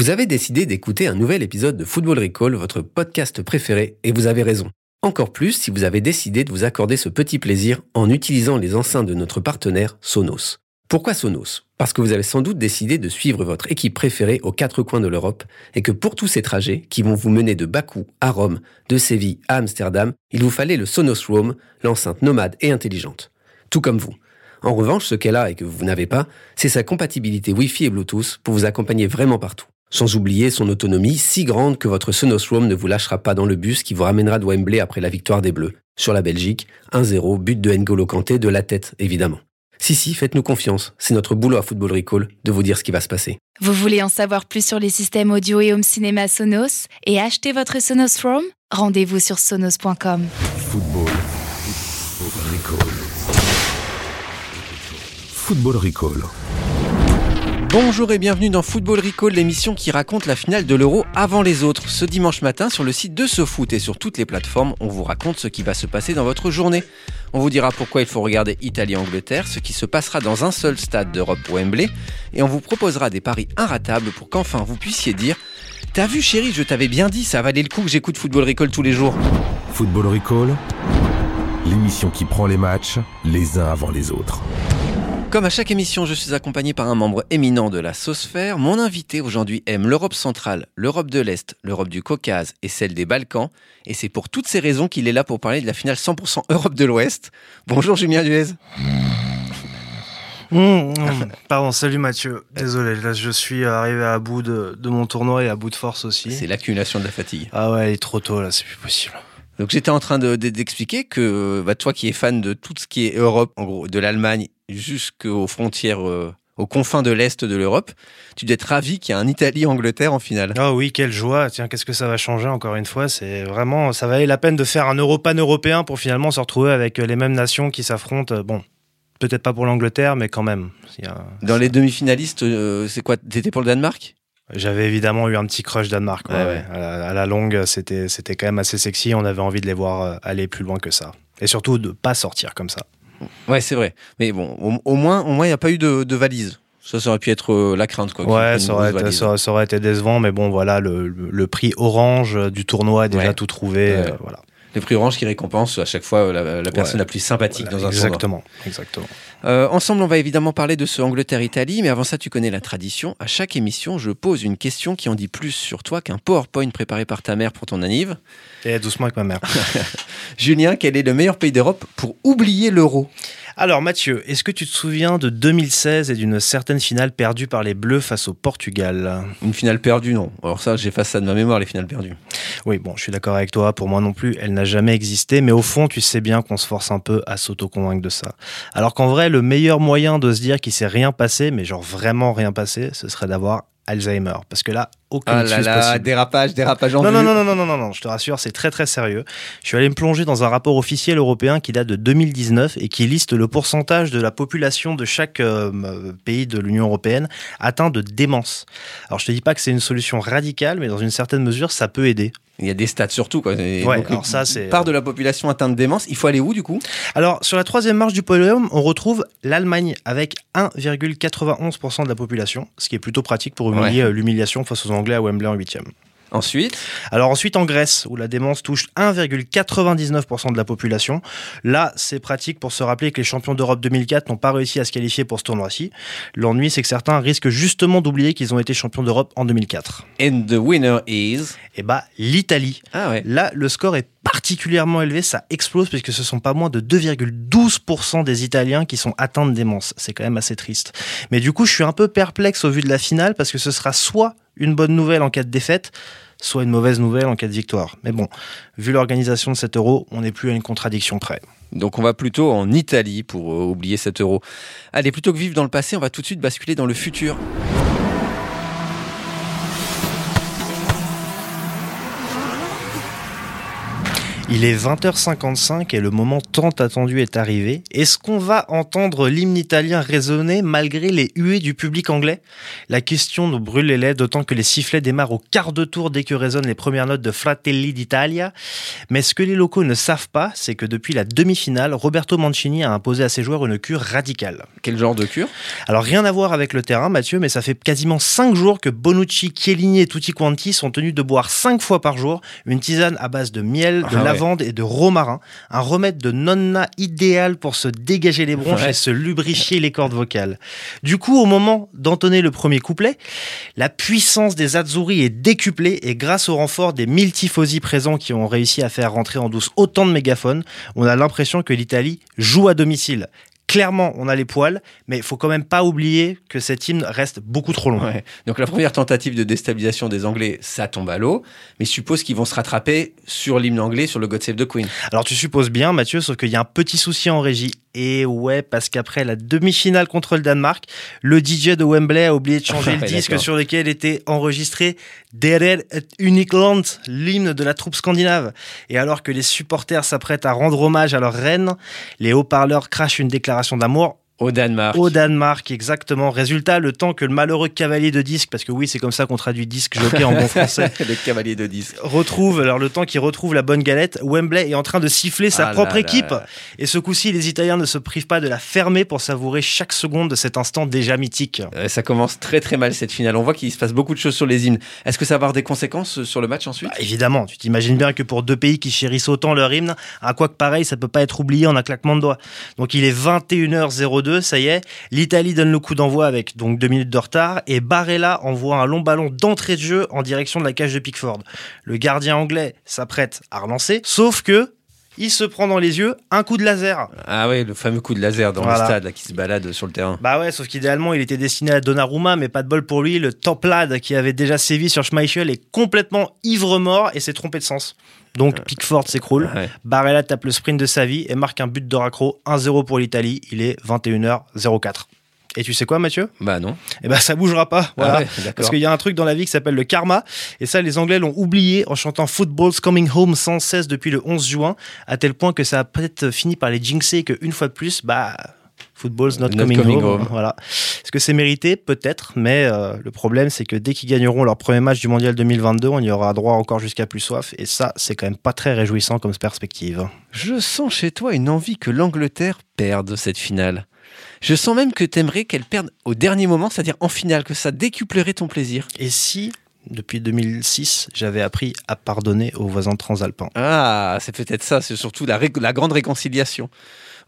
Vous avez décidé d'écouter un nouvel épisode de Football Recall, votre podcast préféré, et vous avez raison. Encore plus si vous avez décidé de vous accorder ce petit plaisir en utilisant les enceintes de notre partenaire Sonos. Pourquoi Sonos? Parce que vous avez sans doute décidé de suivre votre équipe préférée aux quatre coins de l'Europe et que pour tous ces trajets qui vont vous mener de Bakou à Rome, de Séville à Amsterdam, il vous fallait le Sonos Roam, l'enceinte nomade et intelligente. Tout comme vous. En revanche, ce qu'elle a et que vous n'avez pas, c'est sa compatibilité Wi-Fi et Bluetooth pour vous accompagner vraiment partout. Sans oublier son autonomie si grande que votre Sonos Roam ne vous lâchera pas dans le bus qui vous ramènera de Wembley après la victoire des Bleus. Sur la Belgique, 1-0, but de N'Golo Kanté de la tête, évidemment. Si, si, faites-nous confiance. C'est notre boulot à Football Recall de vous dire ce qui va se passer. Vous voulez en savoir plus sur les systèmes audio et home cinéma Sonos et acheter votre Sonos Roam Rendez-vous sur sonos.com. Football. Recall. Football Recall. Bonjour et bienvenue dans Football Recall, l'émission qui raconte la finale de l'Euro avant les autres. Ce dimanche matin, sur le site de SoFoot et sur toutes les plateformes, on vous raconte ce qui va se passer dans votre journée. On vous dira pourquoi il faut regarder Italie-Angleterre, ce qui se passera dans un seul stade d'Europe Wembley, et on vous proposera des paris inratables pour qu'enfin vous puissiez dire T'as vu chérie, je t'avais bien dit, ça valait le coup que j'écoute Football Recall tous les jours. Football Recall. L'émission qui prend les matchs les uns avant les autres. Comme à chaque émission, je suis accompagné par un membre éminent de la Sosphère. Mon invité aujourd'hui aime l'Europe centrale, l'Europe de l'Est, l'Europe du Caucase et celle des Balkans. Et c'est pour toutes ces raisons qu'il est là pour parler de la finale 100% Europe de l'Ouest. Bonjour Julien Duez. Mmh, mmh. Pardon, salut Mathieu. Désolé, là je suis arrivé à bout de, de mon tournoi et à bout de force aussi. C'est l'accumulation de la fatigue. Ah ouais, il est trop tôt là, c'est plus possible. Donc j'étais en train de- de- d'expliquer que bah, toi qui es fan de tout ce qui est Europe, en gros de l'Allemagne jusqu'aux frontières, euh, aux confins de l'Est de l'Europe, tu dois être ravi qu'il y ait un Italie-Angleterre en finale. Ah oui, quelle joie. Tiens, qu'est-ce que ça va changer encore une fois? C'est vraiment, ça valait la peine de faire un Europan européen pour finalement se retrouver avec les mêmes nations qui s'affrontent. Bon, peut-être pas pour l'Angleterre, mais quand même. Il y a- Dans les demi-finalistes, euh, c'est quoi? T'étais pour le Danemark? J'avais évidemment eu un petit crush Danemark. ouais, Ouais, ouais. ouais. À, la, à la longue, c'était c'était quand même assez sexy. On avait envie de les voir euh, aller plus loin que ça. Et surtout de pas sortir comme ça. Ouais, c'est vrai. Mais bon, au, au moins, au moins, il n'y a pas eu de, de valise. Ça, ça aurait pu être euh, la crainte, quoi. Ouais, ça aurait, été, valise. ça, ça aurait été décevant, mais bon, voilà, le, le- le prix orange du tournoi est déjà Ouais. tout trouvé. Ouais. euh, voilà. Le prix orange qui récompense à chaque fois euh, la, la personne Ouais. la plus sympathique Voilà, dans un tournoi. exactement, exactement. Euh, ensemble, on va évidemment parler de ce Angleterre-Italie, mais avant ça, tu connais la tradition. À chaque émission, je pose une question qui en dit plus sur toi qu'un PowerPoint préparé par ta mère pour ton anniv. Et doucement avec ma mère. Julien, quel est le meilleur pays d'Europe pour oublier l'euro? Alors Mathieu, est-ce que tu te souviens de 2016 et d'une certaine finale perdue par les Bleus face au Portugal? Une finale perdue, non. Alors ça, j'efface ça de ma mémoire, les finales perdues. Oui, bon, je suis d'accord avec toi, pour moi non plus, elle n'a jamais existé, mais au fond, tu sais bien qu'on se force un peu à s'auto-convaincre de ça. Alors qu'en vrai, le meilleur moyen de se dire qu'il s'est rien passé, mais genre vraiment rien passé, ce serait d'avoir Alzheimer. Parce que là, aucune Ah là là, possible. dérapage, dérapage en Non, non, non, non, non, non, non, non, je te rassure, c'est très très sérieux. Je suis allé me plonger dans un rapport officiel européen qui date de 2019 et qui liste le pourcentage de la population de chaque euh, pays de l'Union européenne atteint de démence. Alors je te dis pas que c'est une solution radicale, mais dans une certaine mesure, ça peut aider. Il y a des stats surtout. Quoi. Et Ouais, donc, alors ça, c'est- Part de la population atteinte de démence. Il faut aller où, du coup? Alors sur la troisième marche du podium, on retrouve l'Allemagne avec 1,91% de la population, ce qui est plutôt pratique pour humilier euh, l'humiliation face aux Anglais à Wembley en huitième. Ensuite, Alors ensuite en Grèce, où la démence touche 1,99% de la population. Là, c'est pratique pour se rappeler que les champions d'Europe 2004 n'ont pas réussi à se qualifier pour ce tournoi-ci. L'ennui, c'est que certains risquent justement d'oublier qu'ils ont été champions d'Europe en 2004. and the winner is? Et bah, l'Italie. Ah ouais. Là, le score est particulièrement élevé, ça explose puisque ce sont pas moins de 2,12% des Italiens qui sont atteints de démence. C'est quand même assez triste. Mais du coup, je suis un peu perplexe au vu de la finale parce que ce sera soit une bonne nouvelle en cas de défaite, soit une mauvaise nouvelle en cas de victoire. Mais bon, vu l'organisation de cet euro, on n'est plus à une contradiction près. Donc on va plutôt en Italie pour euh, oublier cet euro. Allez, plutôt que vivre dans le passé, on va tout de suite basculer dans le futur. Il est 20h55 et le moment tant attendu est arrivé. Est-ce qu'on va entendre l'hymne italien résonner malgré les huées du public anglais? La question nous brûle les lèvres, d'autant que les sifflets démarrent au quart de tour dès que résonnent les premières notes de Fratelli d'Italia. Mais ce que les locaux ne savent pas, c'est que depuis la demi-finale, Roberto Mancini a imposé à ses joueurs une cure radicale. Quel genre de cure? Alors rien à voir avec le terrain, Mathieu, mais ça fait quasiment 5 jours que Bonucci, Chiellini et Tutti Quanti sont tenus de boire 5 fois par jour une tisane à base de miel, de Ah. Lavande et de romarin, un remède de nonna idéal pour se dégager les bronches Ouais. et se lubrifier les cordes vocales. Du coup, au moment d'entonner le premier couplet, la puissance des Azzurri est décuplée et grâce au renfort des mille tifosi présents qui ont réussi à faire rentrer en douce autant de mégaphones, on a l'impression que l'Italie joue à domicile. Clairement, on a les poils, mais il faut quand même pas oublier que cet hymne reste beaucoup trop long. Ouais. Donc la première tentative de déstabilisation des Anglais, ça tombe à l'eau. Mais je suppose qu'ils vont se rattraper sur l'hymne anglais, sur le God Save the Queen. Alors tu supposes bien, Mathieu, sauf qu'il y a un petit souci en régie. Et ouais, parce qu'après la demi-finale contre le Danemark, le DJ de Wembley a oublié de changer le disque sur lequel était enregistré Derer et Unikland, l'hymne de la troupe scandinave. Et alors que les supporters s'apprêtent à rendre hommage à leur reine, les haut-parleurs crachent une déclaration d'amour Au Danemark. au Danemark, exactement. Résultat, le temps que le malheureux cavalier de disque, parce que oui, c'est comme ça qu'on traduit disque jockey en bon français, le cavalier de disque. retrouve, alors le temps qu'il retrouve la bonne galette, Wembley est en train de siffler sa Ah propre là équipe. là. Et ce coup-ci, les Italiens ne se privent pas de la fermer pour savourer chaque seconde de cet instant déjà mythique. Euh, Ça commence très très mal cette finale. On voit qu'il se passe beaucoup de choses sur les hymnes. Est-ce que ça va avoir des conséquences euh, sur le match ensuite? Bah, évidemment, tu t'imagines bien que pour deux pays qui chérissent autant leur hymne, un quoi que pareil, ça peut pas être oublié en un claquement de doigts. Donc il est 21h02, ça y est, l'Italie donne le coup d'envoi avec donc deux minutes de retard et Barella envoie un long ballon d'entrée de jeu en direction de la cage de Pickford. Le gardien anglais s'apprête à relancer, sauf que il se prend dans les yeux un coup de laser. Ah ouais, le fameux coup de laser dans Voilà. le stade là, qui se balade sur le terrain. Bah ouais, sauf qu'idéalement, il était destiné à Donnarumma, mais pas de bol pour lui. Le Templade, qui avait déjà sévi sur Schmeichel, est complètement ivre-mort et s'est trompé de sens. Donc Pickford s'écroule. Ouais. Barella tape le sprint de sa vie et marque un but de raccro. 1-0 pour l'Italie. Il est 21h04. Et tu sais quoi, Mathieu? Bah non. Eh ben, ça bougera pas. Voilà. Ah ouais. Parce qu'il y a un truc dans la vie qui s'appelle le karma. Et ça, les Anglais l'ont oublié en chantant Football's Coming Home sans cesse depuis le 11 juin, à tel point que ça a peut-être fini par les jinxer et qu'une fois de plus, bah. Football's not, Not coming, coming home. home. Voilà. Est-ce que c'est mérité? Peut-être, mais euh, le problème, c'est que dès qu'ils gagneront leur premier match du Mondial 2022, on y aura droit encore jusqu'à plus soif. Et ça, c'est quand même pas très réjouissant comme perspective. Je sens chez toi une envie que l'Angleterre perde cette finale. Je sens même que t'aimerais qu'elle perde au dernier moment, c'est-à-dire en finale, que ça décuplerait ton plaisir. Et si, depuis 2006, j'avais appris à pardonner aux voisins transalpins? Ah, c'est peut-être ça, c'est surtout la, grande réconciliation.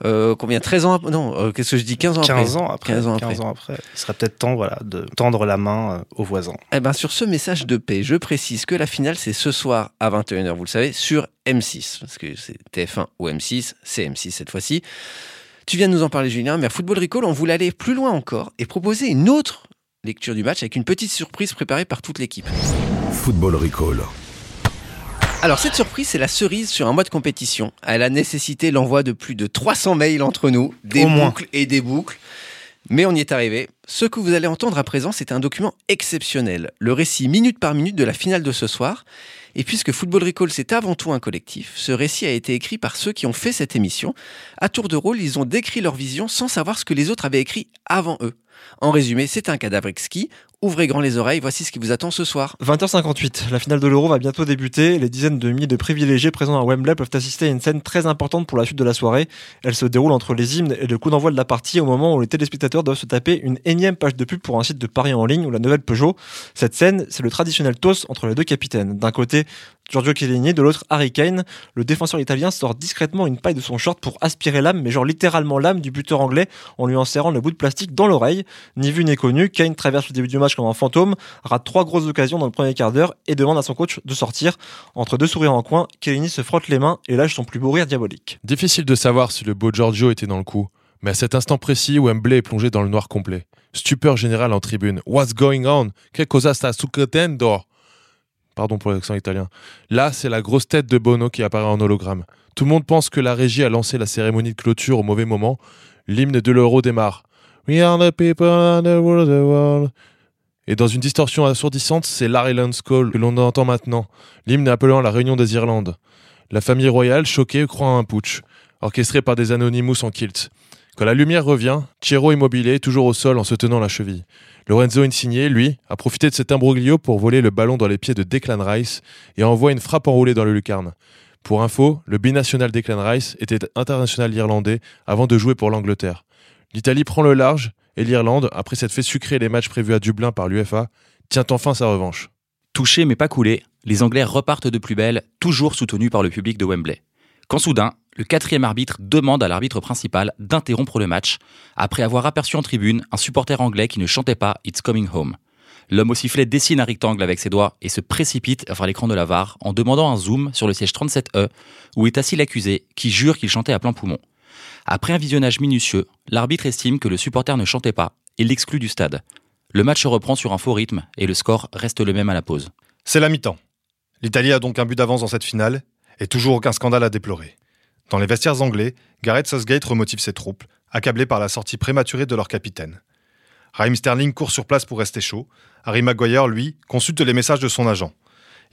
Euh, combien 13 ans après Non, euh, qu'est-ce que je dis 15 ans après? 15 ans après. 15 ans après. après. Il serait peut-être temps voilà, de tendre la main euh, aux voisins. Eh ben, sur ce message de paix, je précise que la finale, c'est ce soir à 21h, vous le savez, sur M6. Parce que c'est TF1 ou M6, c'est M6 cette fois-ci. Tu viens de nous en parler, Julien, mais à Football Recall, on voulait aller plus loin encore et proposer une autre lecture du match avec une petite surprise préparée par toute l'équipe. Football Recall. Alors cette surprise, c'est la cerise sur un mois de compétition. Elle a nécessité l'envoi de plus de 300 mails entre nous, des Au moins. boucles et des boucles. Mais on y est arrivé. Ce que vous allez entendre à présent, c'est un document exceptionnel. Le récit minute par minute de la finale de ce soir. Et puisque Football Recall, c'est avant tout un collectif, ce récit a été écrit par ceux qui ont fait cette émission. À tour de rôle, ils ont décrit leur vision sans savoir ce que les autres avaient écrit avant eux. En résumé, c'est un cadavre exquis. Ouvrez grand les oreilles, voici ce qui vous attend ce soir. 20h58, la finale de l'Euro va bientôt débuter. Les dizaines de milliers de privilégiés présents à Wembley peuvent assister à une scène très importante pour la suite de la soirée. Elle se déroule entre les hymnes et le coup d'envoi de la partie au moment où les téléspectateurs doivent se taper une énième page de pub pour un site de paris en ligne ou la nouvelle Peugeot. Cette scène, c'est le traditionnel toast entre les deux capitaines. D'un côté, Giorgio Chiellini, de l'autre, Harry Kane. Le défenseur italien sort discrètement une paille de son short pour aspirer l'âme, mais genre littéralement l'âme du buteur anglais en lui insérant le bout de plastique dans l'oreille. Ni vu ni connu, Kane traverse le début du match comme un fantôme, rate trois grosses occasions dans le premier quart d'heure et demande à son coach de sortir. Entre deux sourires en coin, Chiellini se frotte les mains et lâche son plus beau rire diabolique. Difficile de savoir si le beau Giorgio était dans le coup, mais à cet instant précis, Wembley est plongé dans le noir complet. Stupeur générale en tribune. What's going on? Que cosa sta succedendo? Pardon pour l'accent italien. Là, c'est la grosse tête de Bono qui apparaît en hologramme. Tout le monde pense que la régie a lancé la cérémonie de clôture au mauvais moment. L'hymne de l'euro démarre. We are the people world. Et dans une distorsion assourdissante, c'est l'Ireland's Call que l'on entend maintenant, l'hymne appelant la réunion des Irlandes. La famille royale, choquée, croit à un putsch, orchestré par des anonymous en kilt. Quand la lumière revient, Chiero immobilé, toujours au sol en se tenant la cheville. Lorenzo Insigne, lui, a profité de cet imbroglio pour voler le ballon dans les pieds de Declan Rice et envoie une frappe enroulée dans le lucarne. Pour info, le binational Declan Rice était international irlandais avant de jouer pour l'Angleterre. L'Italie prend le large et l'Irlande, après s'être fait sucrer les matchs prévus à Dublin par l'UFA, tient enfin sa revanche. Touché mais pas coulé, les Anglais repartent de plus belle, toujours soutenus par le public de Wembley. Quand soudain, le quatrième arbitre demande à l'arbitre principal d'interrompre le match, après avoir aperçu en tribune un supporter anglais qui ne chantait pas It's Coming Home. L'homme au sifflet dessine un rectangle avec ses doigts et se précipite vers l'écran de la VAR en demandant un zoom sur le siège 37E où est assis l'accusé qui jure qu'il chantait à plein poumon. Après un visionnage minutieux, l'arbitre estime que le supporter ne chantait pas et l'exclut du stade. Le match reprend sur un faux rythme et le score reste le même à la pause. C'est la mi-temps. L'Italie a donc un but d'avance dans cette finale et toujours aucun scandale à déplorer. Dans les vestiaires anglais, Gareth Southgate remotive ses troupes, accablés par la sortie prématurée de leur capitaine. Raheem Sterling court sur place pour rester chaud. Harry Maguire, lui, consulte les messages de son agent.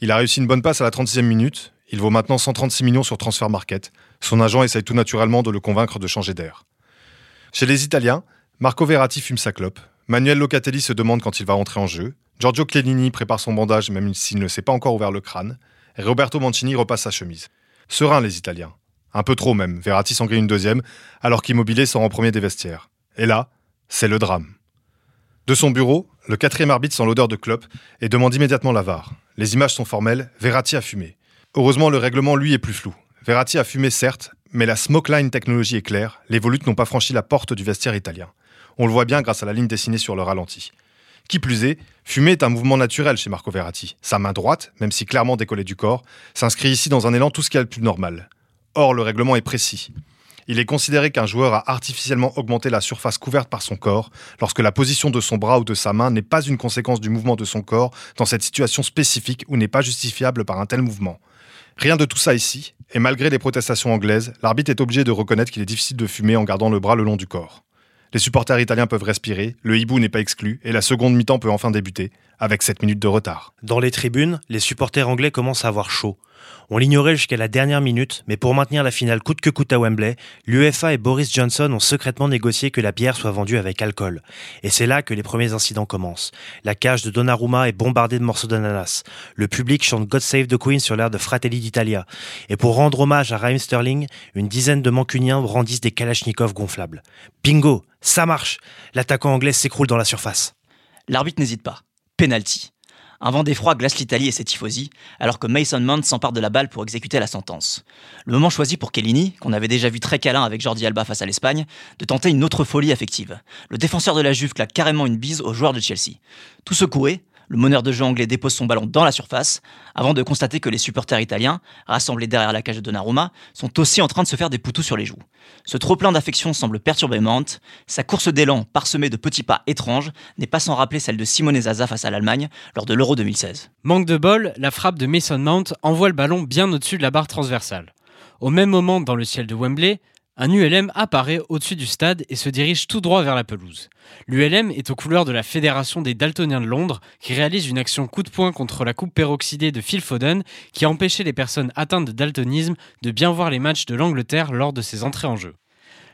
Il a réussi une bonne passe à la 36e minute. Il vaut maintenant 136 millions sur Transfer Market. Son agent essaye tout naturellement de le convaincre de changer d'air. Chez les Italiens, Marco Verratti fume sa clope. Manuel Locatelli se demande quand il va rentrer en jeu. Giorgio Chiellini prépare son bandage même s'il ne s'est pas encore ouvert le crâne. Et Roberto Mancini repasse sa chemise. Serein les Italiens. Un peu trop même. Verratti s'en une deuxième, alors qu'Immobilier sort en premier des vestiaires. Et là, c'est le drame. De son bureau, le quatrième arbitre sent l'odeur de clope et demande immédiatement la VAR. Les images sont formelles, Verratti a fumé. Heureusement, le règlement, lui, est plus flou. Verratti a fumé, certes, mais la smoke line technologie est claire, les volutes n'ont pas franchi la porte du vestiaire italien. On le voit bien grâce à la ligne dessinée sur le ralenti. Qui plus est, fumer est un mouvement naturel chez Marco Verratti. Sa main droite, même si clairement décollée du corps, s'inscrit ici dans un élan tout ce qu'il y a de plus normal. Or, le règlement est précis. Il est considéré qu'un joueur a artificiellement augmenté la surface couverte par son corps lorsque la position de son bras ou de sa main n'est pas une conséquence du mouvement de son corps dans cette situation spécifique ou n'est pas justifiable par un tel mouvement. Rien de tout ça ici, et malgré les protestations anglaises, l'arbitre est obligé de reconnaître qu'il est difficile de fumer en gardant le bras le long du corps. Les supporters italiens peuvent respirer, le hibou n'est pas exclu, et la seconde mi-temps peut enfin débuter, avec 7 minutes de retard. Dans les tribunes, les supporters anglais commencent à avoir chaud. On l'ignorait jusqu'à la dernière minute, mais pour maintenir la finale coûte que coûte à Wembley, l'UEFA et Boris Johnson ont secrètement négocié que la bière soit vendue avec alcool. Et c'est là que les premiers incidents commencent. La cage de Donnarumma est bombardée de morceaux d'ananas. Le public chante God Save the Queen sur l'air de Fratelli d'Italia. Et pour rendre hommage à Raheem Sterling, une dizaine de mancuniens brandissent des kalachnikovs gonflables. Bingo Ça marche L'attaquant anglais s'écroule dans la surface. L'arbitre n'hésite pas. Penalty. Un vent d'effroi glace l'Italie et ses tifosi, alors que Mason Mount s'empare de la balle pour exécuter la sentence. Le moment choisi pour Kellini, qu'on avait déjà vu très câlin avec Jordi Alba face à l'Espagne, de tenter une autre folie affective. Le défenseur de la Juve claque carrément une bise au joueur de Chelsea. Tout secoué, le meneur de jeu anglais dépose son ballon dans la surface, avant de constater que les supporters italiens, rassemblés derrière la cage de Donnarumma, sont aussi en train de se faire des poutous sur les joues. Ce trop-plein d'affection semble perturber Mount. Sa course d'élan, parsemée de petits pas étranges, n'est pas sans rappeler celle de Simone Zaza face à l'Allemagne lors de l'Euro 2016. Manque de bol, la frappe de Mason Mount envoie le ballon bien au-dessus de la barre transversale. Au même moment, dans le ciel de Wembley, un ULM apparaît au-dessus du stade et se dirige tout droit vers la pelouse. L'ULM est aux couleurs de la Fédération des Daltoniens de Londres, qui réalise une action coup de poing contre la coupe peroxydée de Phil Foden, qui a empêché les personnes atteintes de daltonisme de bien voir les matchs de l'Angleterre lors de ses entrées en jeu.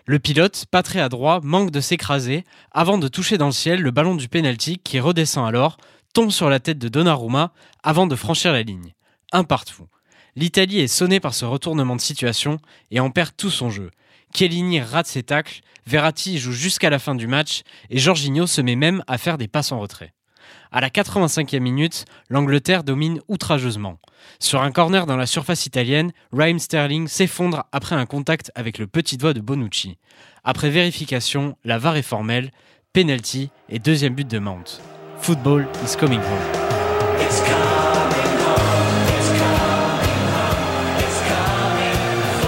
Le pilote, pas très adroit, manque de s'écraser avant de toucher dans le ciel le ballon du penalty qui redescend alors, tombe sur la tête de Donnarumma avant de franchir la ligne. Un partout. L'Italie est sonnée par ce retournement de situation et en perd tout son jeu. Chiellini rate ses tacles, Verratti joue jusqu'à la fin du match et Jorginho se met même à faire des passes en retrait. À la 85e minute, l'Angleterre domine outrageusement. Sur un corner dans la surface italienne, Raheem Sterling s'effondre après un contact avec le petit doigt de Bonucci. Après vérification, la VAR est formelle, penalty et deuxième but de Mount. Football is coming home.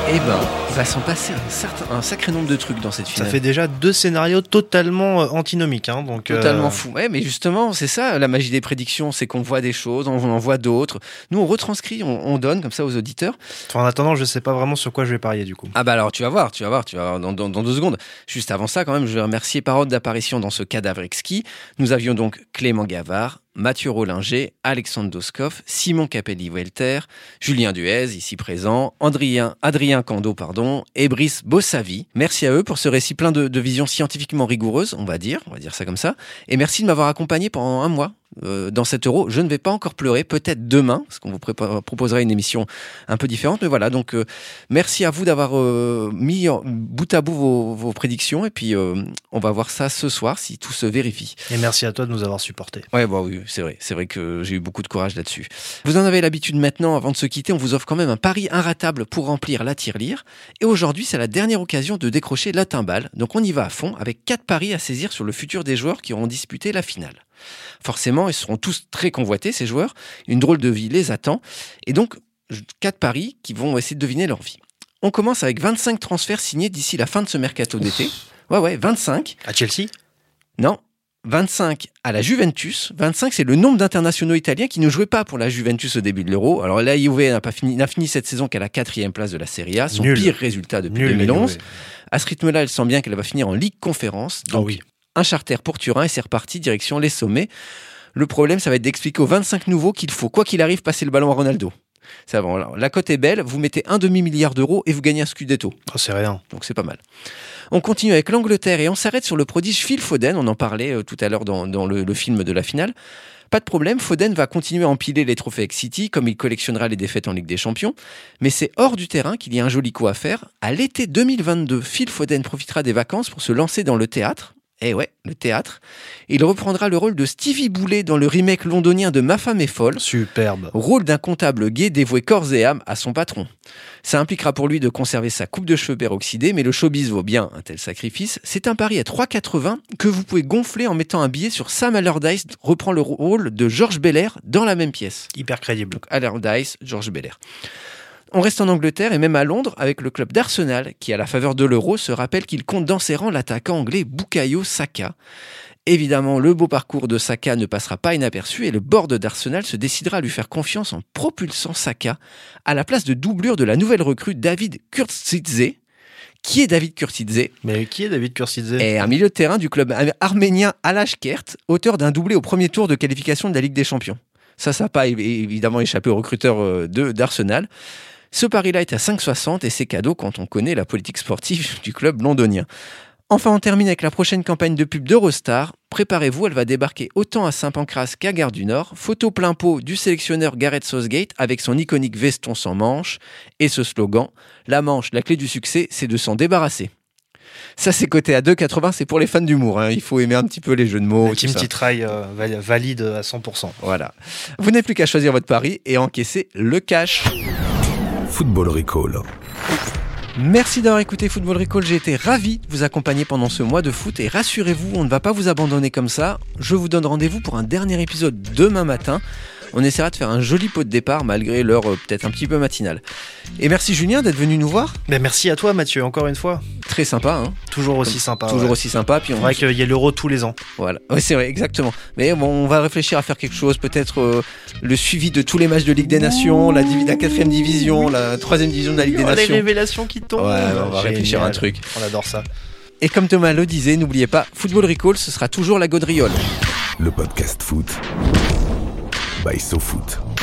Eh ben, va s'en passer un, certain, un sacré nombre de trucs dans cette Ça finale. fait déjà deux scénarios totalement euh, antinomiques. Hein, donc, euh, Totalement fou. Ouais, mais justement, c'est ça la magie des prédictions, c'est qu'on voit des choses, on en voit d'autres. Nous, on retranscrit, on, on donne comme ça aux auditeurs. enfin, en attendant, je sais pas vraiment sur quoi je vais parier du coup. Ah bah alors, tu vas voir, tu vas voir, tu vas voir dans, dans- dans deux secondes. Juste avant ça, quand même, je vais remercier par ordre d'apparition dans ce cadavre exquis. Nous avions donc Clément Gavard, Mathieu Rollinger, Alexandre Doskov, Simon Capelli-Welter, Julien Duez, ici présent, Adrien, Adrien Cando, pardon, et Brice Bossavi. Merci à eux pour ce récit plein de, de visions scientifiquement rigoureuses, on va dire, on va dire ça comme ça. Et merci de m'avoir accompagné pendant un mois euh, dans cet euro. Je ne vais pas encore pleurer, peut-être demain, parce qu'on vous proposera une émission un peu différente. Mais voilà, donc euh, merci à vous d'avoir euh, mis en- bout à bout vos, vos prédictions. Et puis, euh, on va voir ça ce soir si tout se vérifie. Et merci à toi de nous avoir supportés. Ouais, bah oui, c'est vrai. C'est vrai que j'ai eu beaucoup de courage là-dessus. Vous en avez l'habitude maintenant, avant de se quitter, on vous offre quand même un pari inratable pour remplir la tirelire. Et aujourd'hui, c'est la dernière occasion de décrocher la timbale. Donc on y va à fond avec quatre paris à saisir sur le futur des joueurs qui auront disputé la finale. Forcément, ils seront tous très convoités, ces joueurs. Une drôle de vie les attend. Et donc, quatre paris qui vont essayer de deviner leur vie. On commence avec 25 transferts signés d'ici la fin de ce mercato d'été. Ouais, ouais, 25. À Chelsea? Non, 25 à la Juventus. 25, c'est le nombre d'internationaux italiens qui ne jouaient pas pour la Juventus au début de l'Euro. Alors la Juve n'a pas fini, n'a fini cette saison qu'à la quatrième place de la Serie A, son Nul. pire résultat depuis Nul, la 2011. Juve. À ce rythme-là, elle sent bien qu'elle va finir en Ligue Conférence. Ah Donc oui. Un charter pour Turin et c'est reparti direction les sommets. Le problème, ça va être d'expliquer aux 25 nouveaux qu'il faut, quoi qu'il arrive, passer le ballon à Ronaldo. Ça va, alors, la cote est belle, vous mettez un demi-milliard d'euros et vous gagnez un Scudetto. Oh, c'est rien. Donc c'est pas mal. On continue avec l'Angleterre et on s'arrête sur le prodige Phil Foden. On en parlait euh, tout à l'heure dans, dans le, le film de la finale. Pas de problème, Foden va continuer à empiler les trophées avec City, comme il collectionnera les défaites en Ligue des Champions. Mais c'est hors du terrain qu'il y a un joli coup à faire. À l'été 2022, Phil Foden profitera des vacances pour se lancer dans le théâtre. Eh ouais, le théâtre. Il reprendra le rôle de Stevie Boulet dans le remake londonien de Ma femme est folle. Superbe. Rôle d'un comptable gay dévoué corps et âme à son patron. Ça impliquera pour lui de conserver sa coupe de cheveux peroxydée, mais le showbiz vaut bien un tel sacrifice. C'est un pari à 3,80 que vous pouvez gonfler en mettant un billet sur Sam Allardyce reprend le rôle de George Belair dans la même pièce. Hyper crédible. Donc Allardyce, George Belair. On reste en Angleterre et même à Londres avec le club d'Arsenal qui, à la faveur de l'euro, se rappelle qu'il compte dans ses rangs l'attaquant anglais Bukayo Saka. Évidemment, le beau parcours de Saka ne passera pas inaperçu et le board d'Arsenal se décidera à lui faire confiance en propulsant Saka à la place de doublure de la nouvelle recrue David Kurtzidze. Qui est David Kurtzidze Mais qui est David Kursidze est un milieu de terrain du club arménien Alashkert, auteur d'un doublé au premier tour de qualification de la Ligue des Champions. Ça, ça n'a pas évi- évidemment échappé aux recruteurs euh, de- d'Arsenal. Ce pari-là est à 5,60 et c'est cadeau quand on connaît la politique sportive du club londonien. Enfin, on termine avec la prochaine campagne de pub d'Eurostar. Préparez-vous, elle va débarquer autant à Saint-Pancras qu'à Gare du Nord. Photo plein pot du sélectionneur Gareth Southgate avec son iconique veston sans manche et ce slogan La manche, la clé du succès, c'est de s'en débarrasser. Ça, c'est coté à 2,80, c'est pour les fans d'humour. hein. Il faut aimer un petit peu les jeux de mots. Team. Titrail euh, val- valide à 100%. Voilà. Vous n'avez plus qu'à choisir votre pari et encaisser le cash. Football Recall. Merci d'avoir écouté Football Recall. J'ai été ravi de vous accompagner pendant ce mois de foot et rassurez-vous, on ne va pas vous abandonner comme ça. Je vous donne rendez-vous pour un dernier épisode demain matin. On essaiera de faire un joli pot de départ malgré l'heure euh, peut-être un petit peu matinale. Et merci Julien d'être venu nous voir. Mais merci à toi Mathieu, encore une fois. Très sympa, hein Toujours aussi sympa. toujours ouais. aussi sympa. Puis on C'est vrai qu'il y a l'euro tous les ans. Voilà, ouais, c'est vrai, exactement. Mais bon, on va réfléchir à faire quelque chose, peut-être euh, le suivi de tous les matchs de Ligue des Nations, la, divi- la quatrième division, la troisième division de la Ligue des Oh, les Nations. révélations qui tombent. Ouais, on va Génial. réfléchir à un truc. On adore ça. Et comme Thomas le disait, n'oubliez pas, Football Recall, ce sera toujours la gaudriole. Le podcast foot. By SoFoot.